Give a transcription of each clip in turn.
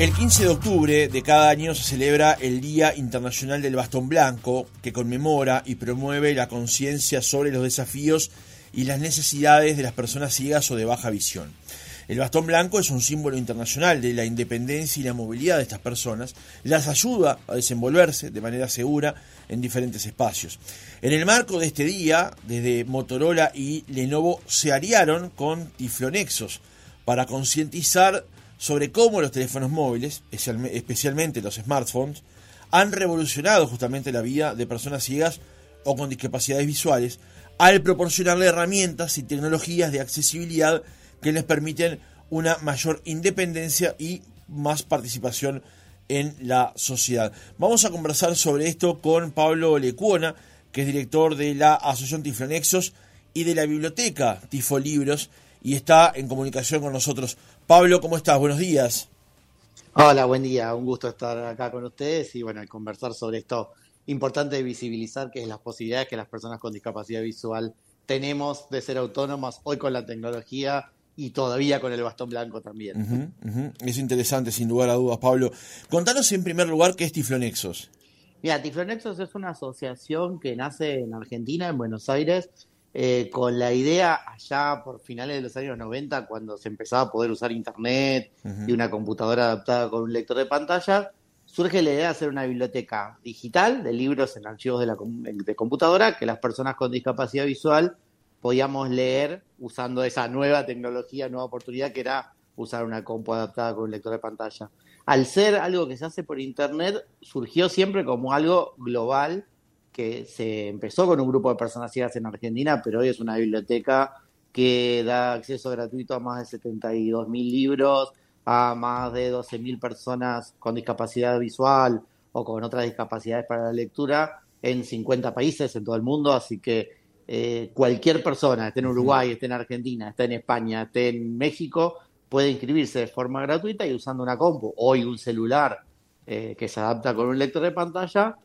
El 15 de octubre de cada año se celebra el Día Internacional del Bastón Blanco, que conmemora y promueve la conciencia sobre los desafíos y las necesidades de las personas ciegas o de baja visión. El bastón blanco es un símbolo internacional de la independencia y la movilidad de estas personas, las ayuda a desenvolverse de manera segura en diferentes espacios. En el marco de este día, desde Motorola y Lenovo se aliaron con Tiflonexos para concientizar sobre cómo los teléfonos móviles, especialmente los smartphones, han revolucionado justamente la vida de personas ciegas o con discapacidades visuales al proporcionarle herramientas y tecnologías de accesibilidad que les permiten una mayor independencia y más participación en la sociedad. Vamos a conversar sobre esto con Pablo Lecuona, que es director de la Asociación Tiflonexos y de la biblioteca Tifo Libros y está en comunicación con nosotros. Pablo, ¿cómo estás? Buenos días. Hola, buen día. Un gusto estar acá con ustedes y bueno, conversar sobre esto importante de visibilizar que es las posibilidades que las personas con discapacidad visual tenemos de ser autónomas hoy con la tecnología y todavía con el bastón blanco también. Es interesante, sin lugar a dudas, Pablo. Contanos en primer lugar qué es Tiflonexos. Mira, Tiflonexos es una asociación que nace en Argentina, en Buenos Aires, eh, con la idea allá por finales de los años 90, cuando se empezaba a poder usar Internet y una computadora adaptada con un lector de pantalla, surge la idea de hacer una biblioteca digital de libros en archivos de, la, de computadora que las personas con discapacidad visual podíamos leer usando esa nueva tecnología, nueva oportunidad que era usar una compu adaptada con un lector de pantalla. Al ser algo que se hace por Internet, surgió siempre como algo global que se empezó con un grupo de personas ciegas en Argentina, pero hoy es una biblioteca que da acceso gratuito a más de 72 mil libros, a más de 12 mil personas con discapacidad visual o con otras discapacidades para la lectura en 50 países en todo el mundo, así que eh, cualquier persona, esté en Uruguay, esté en Argentina, esté en España, esté en México, puede inscribirse de forma gratuita y usando una compu, hoy un celular eh, que se adapta con un lector de pantalla,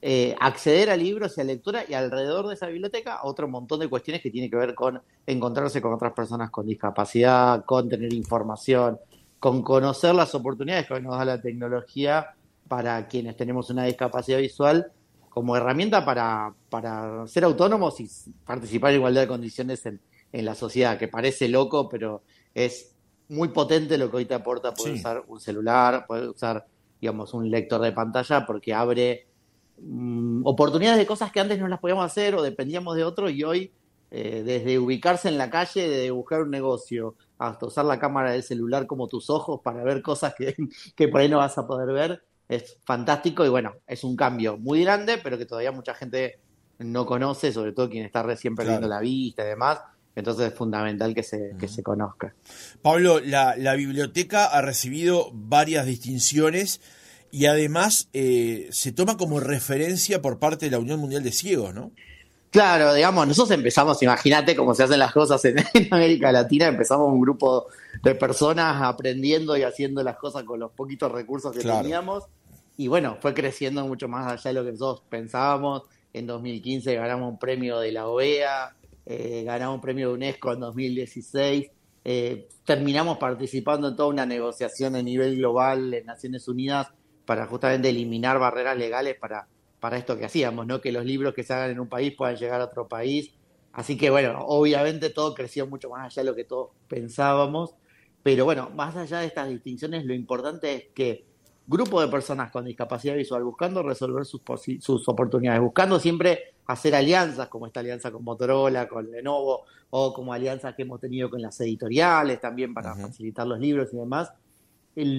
eh, acceder a libros y a lectura y alrededor de esa biblioteca otro montón de cuestiones que tienen que ver con encontrarse con otras personas con discapacidad, con tener información, con conocer las oportunidades que hoy nos da la tecnología para quienes tenemos una discapacidad visual como herramienta para, para ser autónomos y participar en igualdad de condiciones en, en la sociedad, que parece loco, pero es muy potente lo que hoy te aporta poder usar un celular, poder usar, digamos, un lector de pantalla, porque abre Mm, oportunidades de cosas que antes no las podíamos hacer o dependíamos de otro y hoy eh, desde ubicarse en la calle, de buscar un negocio, hasta usar la cámara del celular como tus ojos para ver cosas que, que por ahí no vas a poder ver, es fantástico y bueno, es un cambio muy grande, pero que todavía mucha gente no conoce, sobre todo quien está recién perdiendo la vista y demás. Entonces es fundamental que se, que se conozca. Pablo, la, la biblioteca ha recibido varias distinciones y además eh, se toma como referencia por parte de la Unión Mundial de Ciegos, ¿no? Claro, digamos, nosotros empezamos, imagínate cómo se hacen las cosas en, América Latina, empezamos un grupo de personas aprendiendo y haciendo las cosas con los poquitos recursos que teníamos. Y bueno, fue creciendo mucho más allá de lo que nosotros pensábamos. En 2015 ganamos un premio de la OEA, eh, ganamos un premio de UNESCO en 2016. Eh, terminamos participando en toda una negociación a nivel global en Naciones Unidas para justamente eliminar barreras legales para, para esto que hacíamos, ¿no? Que los libros que se hagan en un país puedan llegar a otro país. Así que bueno, obviamente todo creció mucho más allá de lo que todos pensábamos, pero bueno, más allá de estas distinciones, lo importante es que grupo de personas con discapacidad visual buscando resolver sus, sus oportunidades, buscando siempre hacer alianzas, como esta alianza con Motorola, con Lenovo, o como alianzas que hemos tenido con las editoriales también para facilitar los libros y demás,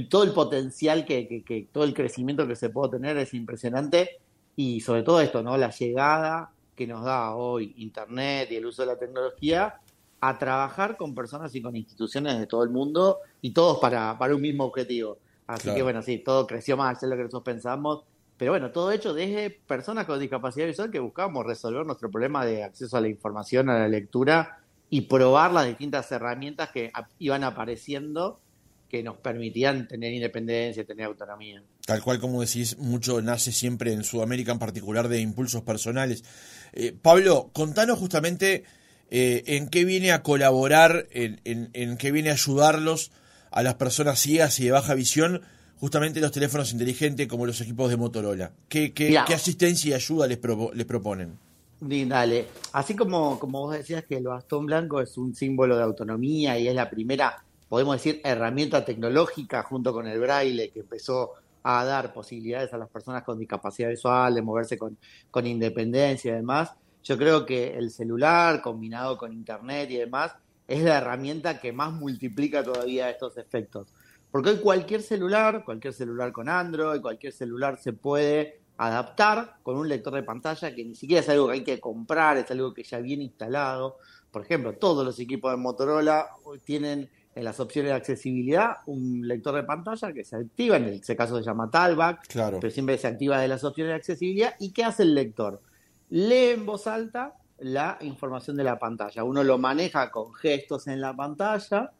todo el potencial que, todo el crecimiento que se puede tener es impresionante y sobre todo esto, ¿no? La llegada que nos da hoy Internet y el uso de la tecnología a trabajar con personas y con instituciones de todo el mundo y todos para, para un mismo objetivo. Así que bueno, sí, todo creció más de lo que nosotros pensamos, pero bueno, todo hecho desde personas con discapacidad visual que buscábamos resolver nuestro problema de acceso a la información, a la lectura y probar las distintas herramientas que iban apareciendo que nos permitían tener independencia, tener autonomía. Tal cual como decís, mucho nace siempre en Sudamérica, en particular de impulsos personales. Eh, Pablo, contanos justamente eh, en qué viene a colaborar, en, en, qué viene a ayudarlos a las personas ciegas y de baja visión, justamente los teléfonos inteligentes como los equipos de Motorola. ¿Qué, qué, asistencia y ayuda les, les proponen? Dale, así como, como vos decías que el bastón blanco es un símbolo de autonomía y es la primera, podemos decir, herramienta tecnológica junto con el braille que empezó a dar posibilidades a las personas con discapacidad visual de moverse con, con independencia y demás. Yo creo que el celular combinado con internet y demás es la herramienta que más multiplica todavía estos efectos. Porque hoy cualquier celular, cualquier celular con Android, cualquier celular se puede adaptar con un lector de pantalla que ni siquiera es algo que hay que comprar, es algo que ya viene instalado. Por ejemplo, todos los equipos de Motorola tienen en las opciones de accesibilidad un lector de pantalla que se activa, en este caso se llama Talback, pero siempre se activa de las opciones de accesibilidad. ¿Y qué hace el lector? Lee en voz alta la información de la pantalla. Uno lo maneja con gestos en la pantalla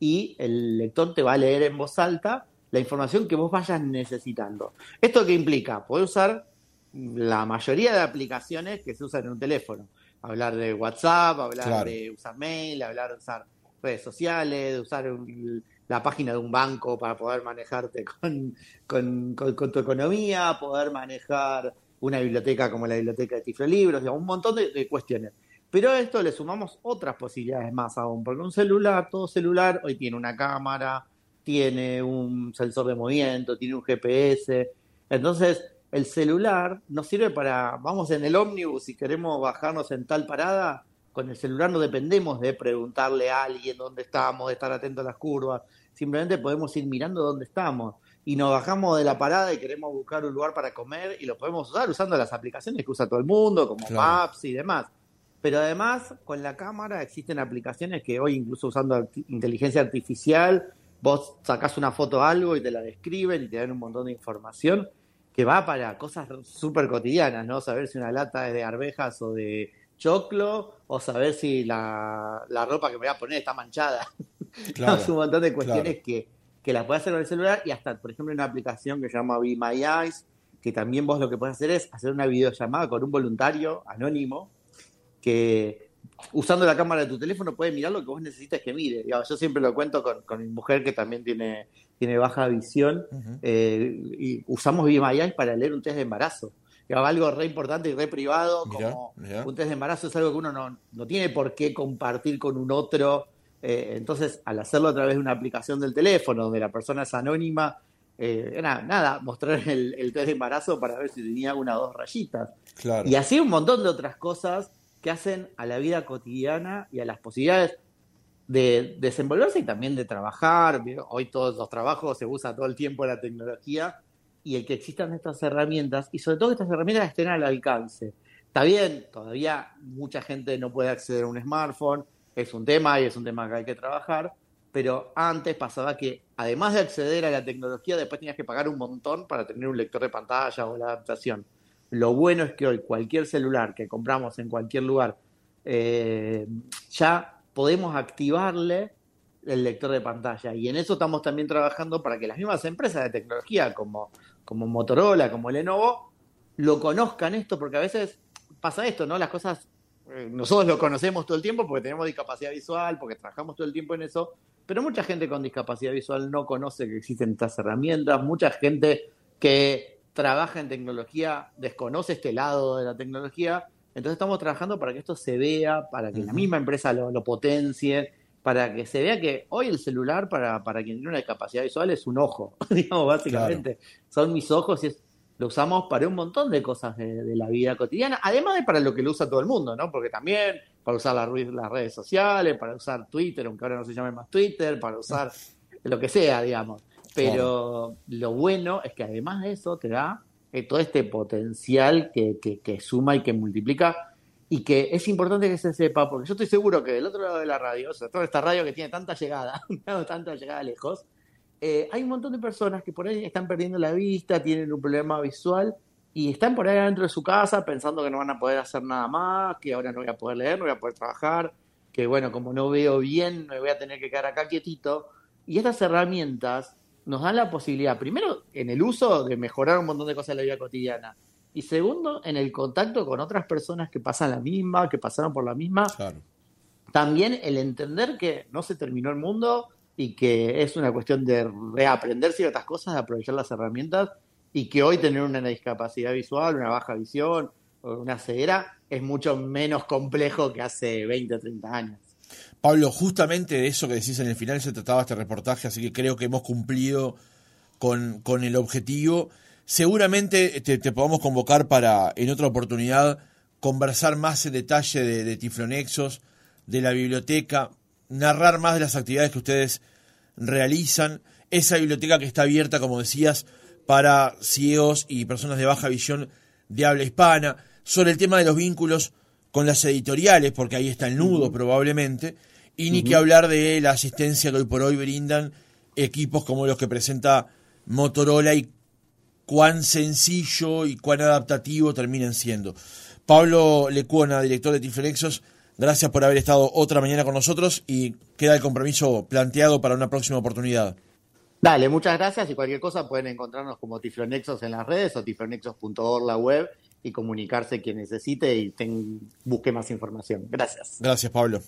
y el lector te va a leer en voz alta la información que vos vayas necesitando. ¿Esto qué implica? Puede usar la mayoría de aplicaciones que se usan en un teléfono. Hablar de WhatsApp, hablar de usar mail, hablar de usar redes sociales, de usar la página de un banco para poder manejarte con, tu economía, poder manejar una biblioteca como la biblioteca de Tiflo Libros, un montón de, cuestiones. Pero a esto le sumamos otras posibilidades más aún, porque un celular, todo celular, hoy tiene una cámara, tiene un sensor de movimiento, tiene un GPS. Entonces, el celular nos sirve para, vamos en el ómnibus y queremos bajarnos en tal parada, con el celular no dependemos de preguntarle a alguien dónde estamos, de estar atento a las curvas, simplemente podemos ir mirando dónde estamos y nos bajamos de la parada y queremos buscar un lugar para comer y lo podemos usar usando las aplicaciones que usa todo el mundo, como Maps y demás. Pero además, con la cámara existen aplicaciones que hoy, incluso usando inteligencia artificial, vos sacás una foto a algo y te la describen y te dan un montón de información que va para cosas súper cotidianas, ¿no? Saber si una lata es de arvejas o de choclo, o saber si la, ropa que me voy a poner está manchada. Claro, un montón de cuestiones que, que las puedes hacer con el celular y hasta, por ejemplo, una aplicación que se llama Be My Eyes, que también vos lo que puedes hacer es hacer una videollamada con un voluntario anónimo que usando la cámara de tu teléfono puede mirar lo que vos necesitas que mire. yo siempre lo cuento con, mi mujer que también tiene, tiene baja visión eh, y usamos Be My Eyes para leer un test de embarazo. Algo re importante y re privado, como un test de embarazo es algo que uno no, no tiene por qué compartir con un otro eh, entonces, al hacerlo a través de una aplicación del teléfono, donde la persona es anónima, eh, era nada, mostrar el, test de embarazo para ver si tenía una o dos rayitas. Y así un montón de otras cosas que hacen a la vida cotidiana y a las posibilidades de desenvolverse y también de trabajar. Hoy todos los trabajos se usa todo el tiempo la tecnología y el que existan estas herramientas y sobre todo que estas herramientas estén al alcance. Está bien, todavía mucha gente no puede acceder a un smartphone, es un tema y es un tema que hay que trabajar, pero antes pasaba que además de acceder a la tecnología, después tenías que pagar un montón para tener un lector de pantalla o la adaptación. Lo bueno es que hoy cualquier celular que compramos en cualquier lugar, eh, ya podemos activarle el lector de pantalla. Y en eso estamos también trabajando para que las mismas empresas de tecnología como, como Motorola, como Lenovo, lo conozcan esto, porque a veces pasa esto, ¿no? Las cosas eh, nosotros lo conocemos todo el tiempo porque tenemos discapacidad visual, porque trabajamos todo el tiempo en eso, pero mucha gente con discapacidad visual no conoce que existen estas herramientas, mucha gente que trabaja en tecnología desconoce este lado de la tecnología, entonces estamos trabajando para que esto se vea, para que la misma empresa lo, potencie, para que se vea que hoy el celular para, para quien tiene una discapacidad visual es un ojo, digamos, básicamente. Son mis ojos y es lo usamos para un montón de cosas de, la vida cotidiana, además de para lo que lo usa todo el mundo, ¿no? Porque también para usar las, redes sociales, para usar Twitter, aunque ahora no se llame más Twitter, para usar lo que sea, digamos. Pero lo bueno es que además de eso te da eh, todo este potencial que, que, suma y que multiplica y que es importante que se sepa, porque yo estoy seguro que del otro lado de la radio, o sea, toda esta radio que tiene tanta llegada, tanta llegada lejos, eh, hay un montón de personas que por ahí están perdiendo la vista, tienen un problema visual y están por ahí dentro de su casa pensando que no van a poder hacer nada más, que ahora no voy a poder leer, no voy a poder trabajar, que bueno, como no veo bien, me voy a tener que quedar acá quietito. Y estas herramientas nos dan la posibilidad, primero, en el uso de mejorar un montón de cosas en la vida cotidiana. Y segundo, en el contacto con otras personas que pasan la misma, que pasaron por la misma. También el entender que no se terminó el mundo, y que es una cuestión de reaprender ciertas cosas, de aprovechar las herramientas y que hoy tener una discapacidad visual, una baja visión o una ceguera es mucho menos complejo que hace 20 o 30 años. Pablo, justamente de eso que decís en el final se trataba este reportaje, así que creo que hemos cumplido con, con el objetivo. Seguramente te, podamos convocar para en otra oportunidad conversar más en detalle de, de Tiflonexos, de la biblioteca, narrar más de las actividades que ustedes realizan. Esa biblioteca que está abierta, como decías, para ciegos y personas de baja visión de habla hispana. Sobre el tema de los vínculos con las editoriales, porque ahí está el nudo probablemente, y ni que hablar de la asistencia que hoy por hoy brindan equipos como los que presenta Motorola y cuán sencillo y cuán adaptativo terminan siendo. Pablo Lecuona, director de Tiflexos, gracias por haber estado otra mañana con nosotros y queda el compromiso planteado para una próxima oportunidad. Dale, muchas gracias y cualquier cosa pueden encontrarnos como Tiflonexos en las redes o tiflonexos.org la web y comunicarse quien necesite y busque más información. Gracias. Gracias, Pablo.